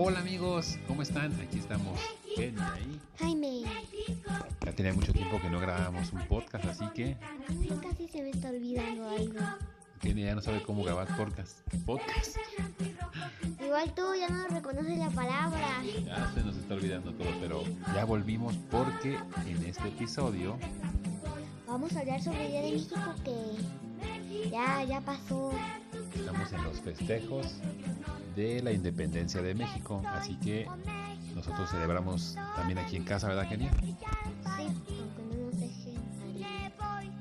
Hola amigos, ¿cómo están? Aquí estamos, Kenia y Jaime, ya tenía mucho tiempo que no grabábamos un podcast, así que a mí casi se me está olvidando algo. Kenia ya no sabe cómo grabar podcast. Podcast. Igual tú ya no reconoces la palabra. Ya se nos está olvidando todo, pero ya volvimos porque en este episodio Vamos a hablar sobre el Día de México que ya, ya pasó. estamos en los festejos de la independencia de México, así que nosotros celebramos también aquí en casa, ¿verdad Kenia? Sí, aunque no nos dejen salir.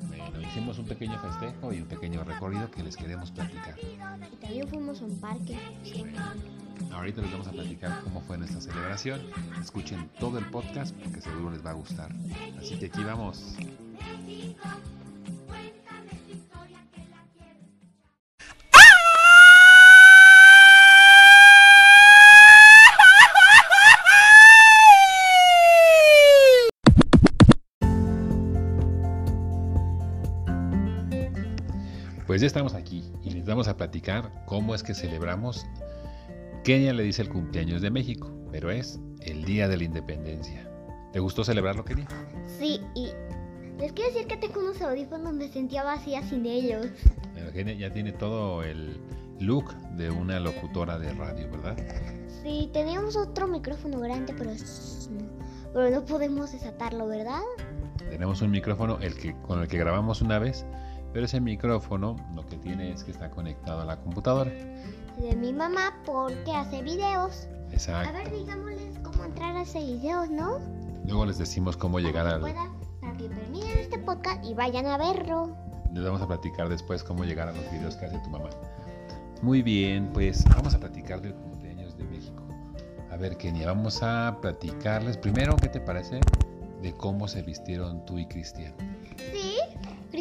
Bueno, hicimos un pequeño festejo y un pequeño recorrido que les queremos platicar. Y también fuimos a un parque. Ahorita les vamos a platicar cómo fue nuestra celebración. Escuchen todo el podcast porque seguro les va a gustar. Así que aquí vamos. Ya estamos aquí y les vamos a platicar cómo es que celebramos. Kenia le dice el cumpleaños de México, pero es el Día de la Independencia. ¿Te gustó celebrarlo, Kenia? Sí, y les quiero decir que tengo unos audífonos, me sentía vacía sin ellos. Pero Kenia ya tiene todo el look de una locutora de radio, ¿verdad? Sí, teníamos otro micrófono grande, pero, pero no podemos desatarlo, ¿verdad? Tenemos un micrófono el que, con el que grabamos una vez, pero ese micrófono lo que tiene es que está conectado a la computadora. De mi mamá porque hace videos. A Exacto. ver, digámosles cómo entrar a ese videos, ¿no? Luego les decimos cómo llegar Para al... que puedan- para que terminen este podcast y vayan a verlo. Les vamos a platicar después cómo llegar a los videos que hace tu mamá. Muy bien, pues vamos a platicar del cumpleaños de México. A ver, Kenia, vamos a platicarles primero, ¿qué te parece? De cómo se vistieron tú y Cristian.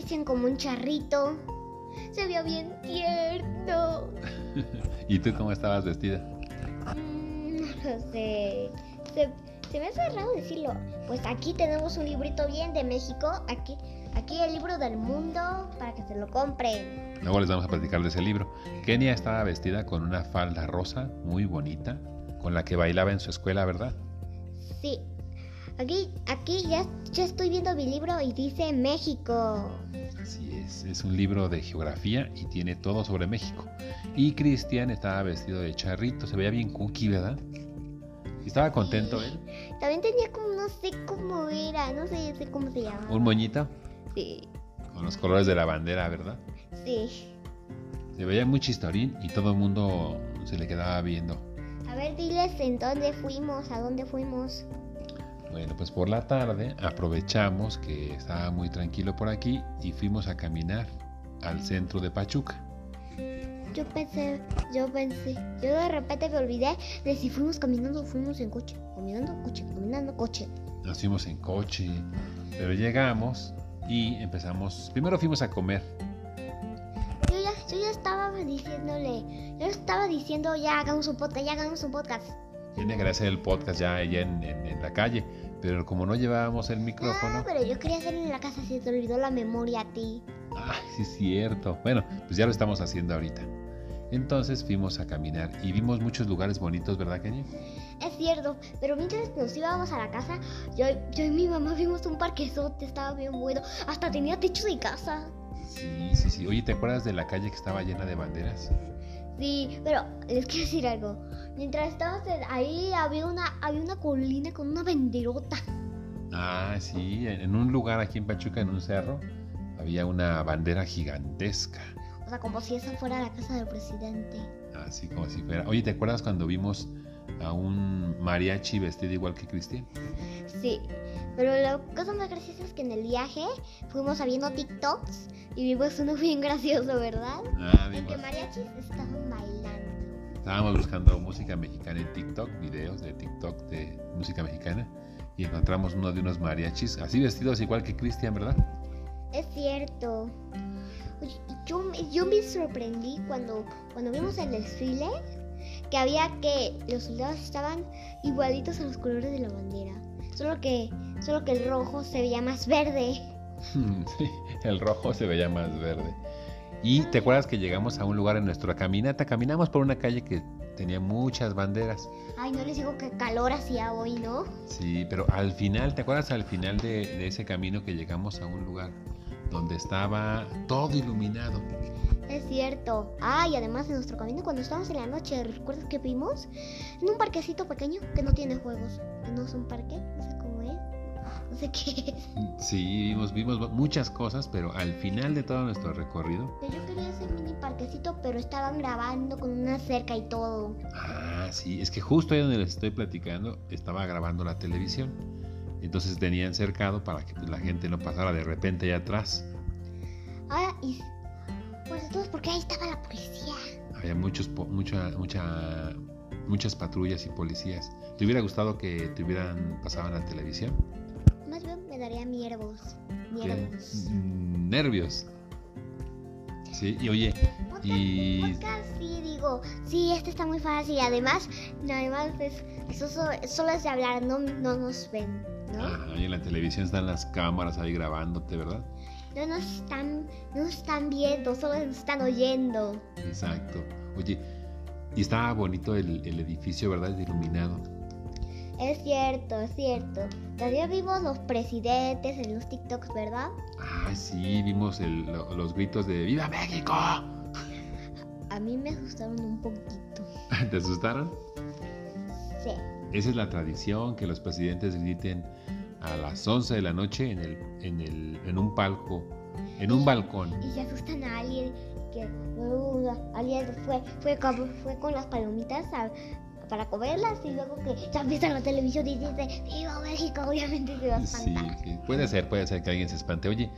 Cristian como un charrito. Se vio bien tierno. ¿Y tú cómo estabas vestida? Mm, no lo sé. Se, se me hace raro decirlo. Pues aquí tenemos un librito bien de México. Aquí, aquí el libro del mundo para que se lo compren. Luego les vamos a platicar de ese libro. Kenia estaba vestida con una falda rosa muy bonita, con la que bailaba en su escuela, ¿verdad? Sí. Aquí, aquí ya, ya estoy viendo mi libro y dice México. Así es, es un libro de geografía y tiene todo sobre México. Y Cristian estaba vestido de charrito, se veía bien cookie, ¿verdad? ¿Y estaba contento él? También tenía como, no sé cómo era, no sé, sé cómo se llama. Un moñito Sí, con los colores de la bandera, ¿verdad? sí. Se veía muy chistorín y todo el mundo se le quedaba viendo. A ver, diles en dónde fuimos, a dónde fuimos. Bueno, pues por la tarde aprovechamos que estaba muy tranquilo por aquí y fuimos a caminar al centro de Pachuca. Yo pensé, yo pensé, yo de repente me olvidé de si fuimos caminando o fuimos en coche. Caminando coche, caminando coche. Nos fuimos en coche, pero llegamos y empezamos. Primero fuimos a comer. Yo ya, yo ya estaba diciéndole, yo estaba diciendo ya hagamos un podcast, ya hagamos un podcast. Tiene que hacer el podcast ya allá en, en- en la calle, pero como no llevábamos el micrófono. No, pero yo quería hacerlo en la casa, se te olvidó la memoria a ti. Ay, sí es cierto. Bueno, pues ya lo estamos haciendo ahorita. Entonces fuimos a caminar y vimos muchos lugares bonitos, ¿verdad, Kenia? Es cierto, pero mientras nos íbamos a la casa, yo, yo y mi mamá vimos un parquezote, estaba bien bueno, hasta tenía techo de casa. Sí, sí, sí. Oye, ¿te acuerdas de la calle que estaba llena de banderas? Sí, pero les quiero decir algo. Mientras estábamos ahí había una, había una colina con una banderota. Ah, sí, en un lugar aquí en Pachuca, en un cerro, había una bandera gigantesca. O sea, como si esa fuera la casa del presidente. Así como si fuera. Oye, ¿te acuerdas cuando vimos a un mariachi vestido igual que Cristian? Sí, pero la cosa más graciosa es que en el viaje fuimos viendo TikToks y vimos uno bien gracioso, ¿verdad? Ah, En que vimos. mariachis estaban bailando. Estábamos buscando música mexicana en TikTok, videos de TikTok de música mexicana, y encontramos uno de unos mariachis, así vestidos igual que Cristian, ¿verdad? Es cierto. Yo, me- yo me sorprendí cuando, cuando vimos el desfile que había que los soldados estaban igualitos a los colores de la bandera. Solo que, solo que el rojo se veía más verde. Sí, el rojo se veía más verde. Y te acuerdas que llegamos a un lugar en nuestra caminata, caminamos por una calle que tenía muchas banderas. Ay, no les digo que calor hacía hoy, ¿no? Sí, pero al final, ¿te acuerdas al final de, de ese camino que llegamos a un lugar donde estaba todo iluminado? Es cierto. Ah, y además en nuestro camino, cuando estábamos en la noche, ¿recuerdas que vimos? En un parquecito pequeño que no tiene juegos. Que no es un parque, no sé cómo es. No sé qué es. Sí, vimos, vimos muchas cosas, pero al final de todo nuestro recorrido, Yo quería ese mini parquecito, pero estaban grabando con una cerca y todo. ah, sí, es que justo ahí donde les estoy platicando, estaba grabando la televisión. Entonces tenían cercado para que la gente no pasara de repente allá atrás. Ah, y. Pues entonces, ¿por qué ahí estaba la policía? Había muchos, po- mucha, mucha, muchas patrullas y policías. ¿Te hubiera gustado que te hubieran pasado en la televisión? Más bien me daría miervos. Miervos. Mm, Nervios. Sí, y oye, Podcast, y podcast, sí, digo, sí, este está muy fácil. Además, además, pues, eso so- solo es de hablar, no, no nos ven, ¿no? ah, y en la televisión están las cámaras ahí grabándote, ¿verdad? No nos están, no nos están viendo, solo nos están oyendo. Exacto. Oye, y estaba bonito el, el edificio, ¿verdad? Iluminado. Es cierto, es cierto. También vimos los presidentes en los TikToks, ¿verdad? Ah, sí, vimos el- lo- los gritos de ¡Viva México! A mí me asustaron un poquito. ¿Te asustaron? Sí. Esa es la tradición, que los presidentes griten a las 11 de la noche en, el, en, el, en un palco, en un balcón. Y se asustan a alguien que uh, alguien fue, fue, con, fue con las palomitas a- para comerlas y luego que ya empieza la televisión y dice ¡Viva México! Obviamente se va a espantar. sí, puede ser, puede ser que alguien se espante. Oye,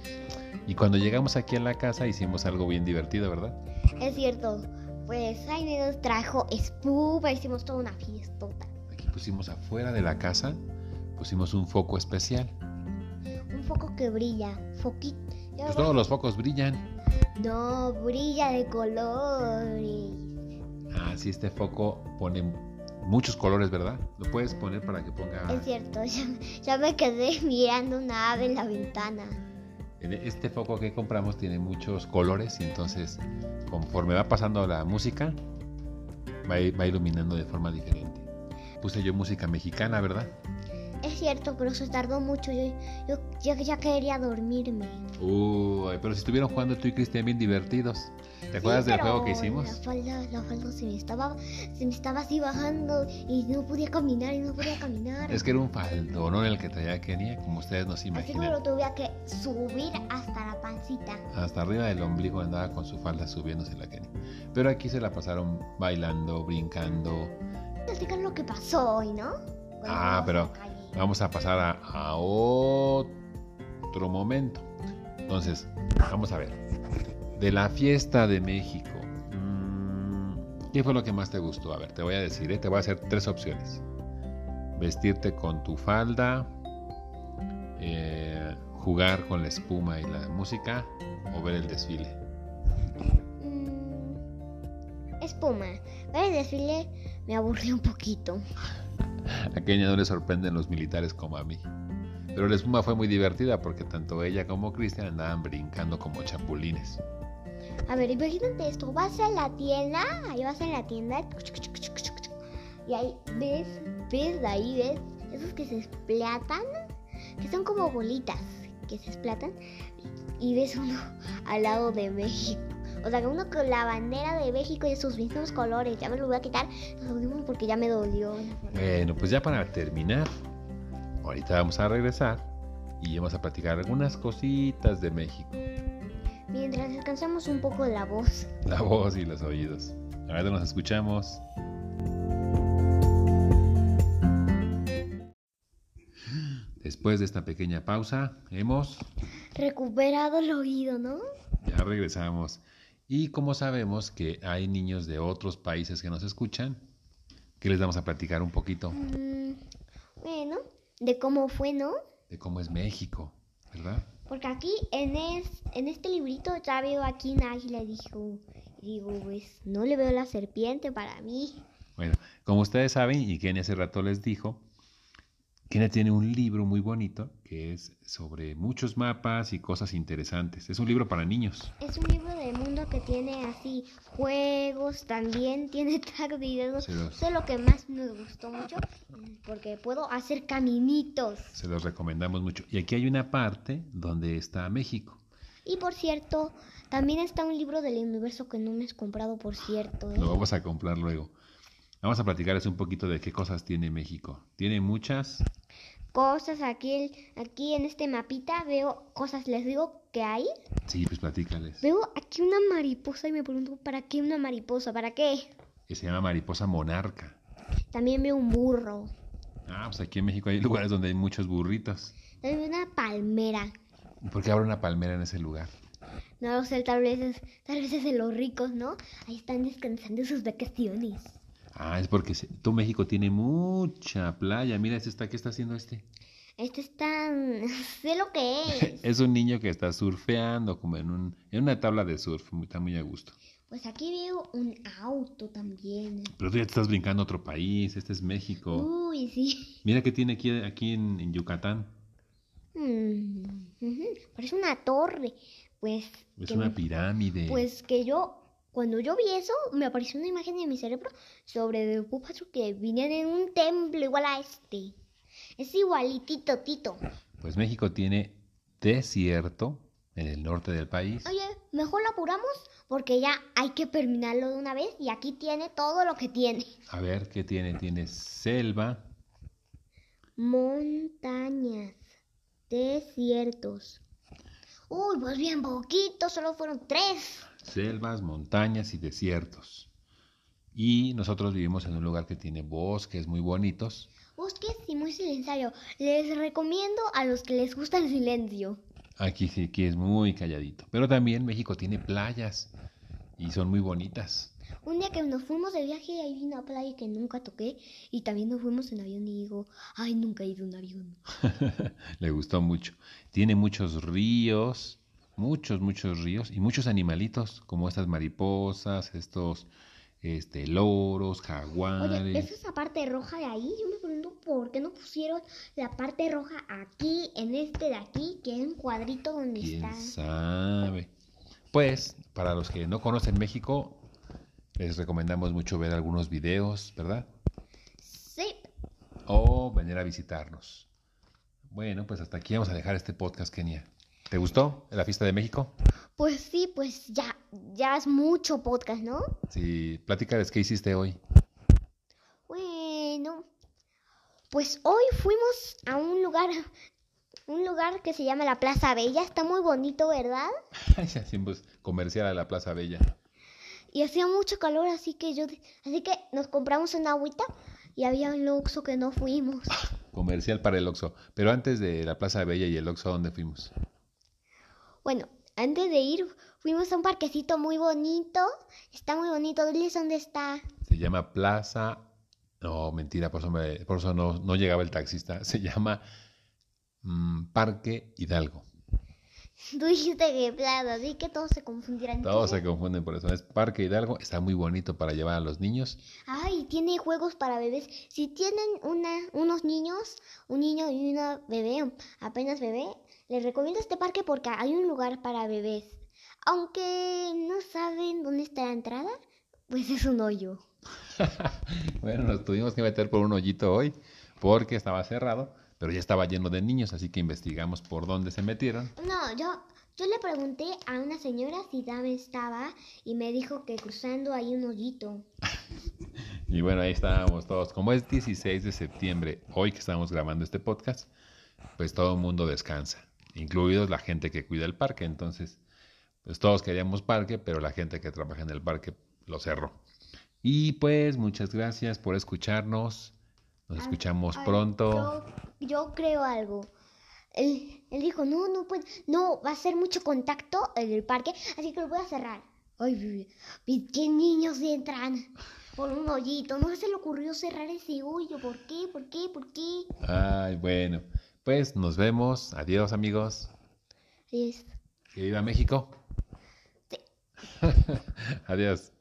y cuando llegamos aquí a la casa hicimos algo bien divertido, ¿verdad? Es cierto. Pues Jaime nos trajo espuma, hicimos toda una fiestota. Aquí pusimos afuera de la casa, pusimos un foco especial. Un foco que brilla. Foquito. Pues todos los focos brillan. No, brilla de colores. Ah, sí, este foco pone muchos colores, ¿verdad? Lo puedes poner para que ponga... Es cierto, ya, ya me quedé mirando una ave en la ventana. En Este foco que compramos tiene muchos colores y entonces conforme va pasando la música va, va iluminando de forma diferente. Puse yo música mexicana, ¿verdad? Es cierto, pero se tardó mucho. Yo, yo ya, ya quería dormirme. Uy, pero si estuvieron jugando tú y Cristian bien divertidos. ¿Te acuerdas Sí, del pero juego que hicimos? La falda, la falda se me estaba, se me estaba así bajando y no podía caminar y no podía caminar. Es que era un faldón el que traía Kenia, como ustedes no Así se que imaginan. lo tuve que subir hasta la pancita. Hasta arriba del ombligo andaba con su falda subiéndose la Kenia. Pero aquí se la pasaron bailando, brincando. Platicar lo que pasó hoy, ¿no? Cuando Ah, pero. Vamos a pasar a, otro momento. Entonces, vamos a ver. De la fiesta de México. mm, ¿Qué fue lo que más te gustó? A ver, te voy a decir, ¿eh? te voy a hacer tres opciones. Vestirte con tu falda, eh, jugar con la espuma y la música o ver el desfile. Mm, espuma. Ver el desfile me aburrió un poquito. A Kenia no le sorprenden los militares como a mí. Pero la espuma fue muy divertida porque tanto ella como Cristian andaban brincando como chapulines. A ver, imagínate esto, vas a la tienda, ahí vas en la tienda y ahí ves, ves, ahí ves esos que se esplatan, que son como bolitas que se esplatan y ves uno al lado de México. O sea, que uno con la bandera de México y sus mismos colores. Ya me lo voy a quitar porque ya me dolió. Bueno, pues ya para terminar, ahorita vamos a regresar y vamos a platicar algunas cositas de México. Mientras descansamos un poco la voz. La voz y los oídos. Ahora nos escuchamos. Después de esta pequeña pausa, hemos Recuperado el oído, ¿no? ya regresamos. Y como sabemos que hay niños de otros países que nos escuchan, que les vamos a platicar un poquito Mm, bueno, de cómo fue, ¿no? de cómo es México, ¿verdad? Porque aquí en, es- en este librito ya veo aquí un águila y dijo, y digo, pues no le veo la serpiente para mí. Bueno, como ustedes saben, y Kenny hace rato les dijo, Kenia tiene un libro muy bonito que es sobre muchos mapas y cosas interesantes. Es un libro para niños. Es un libro del mundo que tiene así juegos, también tiene tag. Se los- Eso es lo que más nos gustó mucho porque puedo hacer caminitos. Se los recomendamos mucho. Y aquí hay una parte donde está México. Y por cierto, también está un libro del universo que no me has comprado, por cierto. ¿eh? Lo vamos a comprar luego. Vamos a platicarles un poquito de qué cosas tiene México. Tiene muchas. Cosas aquí, aquí en este mapita veo cosas, les digo que hay. Sí, pues platícales. Veo aquí una mariposa y me pregunto, ¿para qué una mariposa? ¿Para qué? Que se llama mariposa monarca. También veo un burro. Ah, pues aquí en México hay lugares donde hay muchos burritos. También veo una palmera. ¿Y por qué habrá una palmera en ese lugar? No lo sé, tal vez es, tal vez es de los ricos, ¿no? Ahí están descansando sus vacaciones. Ah, es porque tu México tiene mucha playa. Mira, este está, ¿qué está haciendo este? Este está... sé lo que es. Es un niño que está surfeando como en, un, en una tabla de surf. Está muy a gusto. Pues aquí veo un auto también. Pero tú ya te estás brincando a otro país. Este es México. Uy, sí. Mira qué tiene aquí, aquí en, en Yucatán. Mm, Parece una torre. Pues... Es que una me- pirámide. Pues que yo, cuando yo vi eso, me apareció una imagen en mi cerebro sobre Patrol que vinían en un templo igual a este. Es igualitito, Tito. Pues México tiene desierto en el norte del país. Oye, mejor lo apuramos porque ya hay que terminarlo de una vez y aquí tiene todo lo que tiene. A ver, ¿qué tiene? Tiene selva, Montañas, desiertos. Uy, pues bien poquito, solo fueron tres. selvas, montañas y desiertos. Y nosotros vivimos en un lugar que tiene bosques muy bonitos. Bosques y muy silencioso. Les recomiendo a los que les gusta el silencio. Aquí sí, aquí es muy calladito. Pero también México tiene playas y son muy bonitas. Un día que nos fuimos de viaje, ahí vi una playa que nunca toqué. Y también nos fuimos en avión y digo, ay, nunca he ido en avión. Le gustó mucho. Tiene muchos ríos, muchos, muchos ríos y muchos animalitos, como estas mariposas, estos este, loros, Oye, jaguares. ¿es esa parte roja de ahí? Yo me pregunto por qué no pusieron la parte roja aquí, en este de aquí, que es un cuadrito donde ¿Quién está. sabe? Pues, para los que no conocen México, les recomendamos mucho ver algunos videos, ¿verdad? Sí, O venir a visitarnos. Bueno, pues hasta aquí vamos a dejar este podcast, Kenia. ¿Te gustó la fiesta de México? pues sí, pues ya, ya es mucho podcast, ¿no? Sí, platícales qué hiciste hoy. Bueno, pues hoy fuimos a un lugar, un lugar que se llama la Plaza Bella. Está muy bonito, ¿verdad? Ya hacemos comercial a la Plaza Bella. Y hacía mucho calor, así que yo, así que nos compramos una agüita y había un Oxxo que no fuimos. Comercial para el Oxxo. Pero antes de la Plaza Bella y el Oxxo, ¿a dónde fuimos? Bueno, antes de ir fuimos a un parquecito muy bonito. Está muy bonito. Diles dónde está. Se llama Plaza... No, mentira, por eso, me- por eso no, no llegaba el taxista. Se llama mm, Parque Hidalgo. Tú dijiste que plaza, así que todos se confundirán. Todos se confunden por eso. Es Parque Hidalgo. Está muy bonito para llevar a los niños. Ay, tiene juegos para bebés. Si tienen una, unos niños, un niño y una bebé, apenas bebé, les recomiendo este parque porque hay un lugar para bebés. Aunque no saben dónde está la entrada, pues es un hoyo. bueno, nos tuvimos que meter por un hoyito hoy porque estaba cerrado, pero ya estaba lleno de niños, así que investigamos por dónde se metieron. No, yo, yo le pregunté a una señora si dónde estaba y me dijo que cruzando hay un hoyito. Y bueno, ahí estábamos todos. Como es 16 de septiembre, hoy que estamos grabando este podcast, pues todo el mundo descansa, incluidos la gente que cuida el parque. Entonces, pues todos queríamos parque, pero la gente que trabaja en el parque lo cerró. Y pues muchas gracias por escucharnos. Nos escuchamos Ay, pronto. Yo, yo creo algo. Él, él dijo, no, no puede, no, va a ser mucho contacto en el parque, así que lo voy a cerrar. Ay, ¿qué niños entran por un hoyito? No se le ocurrió cerrar ese hoyo. ¿Por qué? ¿Por qué? ¿Por qué? Ay, bueno. Pues nos vemos. Adiós, amigos. Es- Que viva México. Sí. Adiós.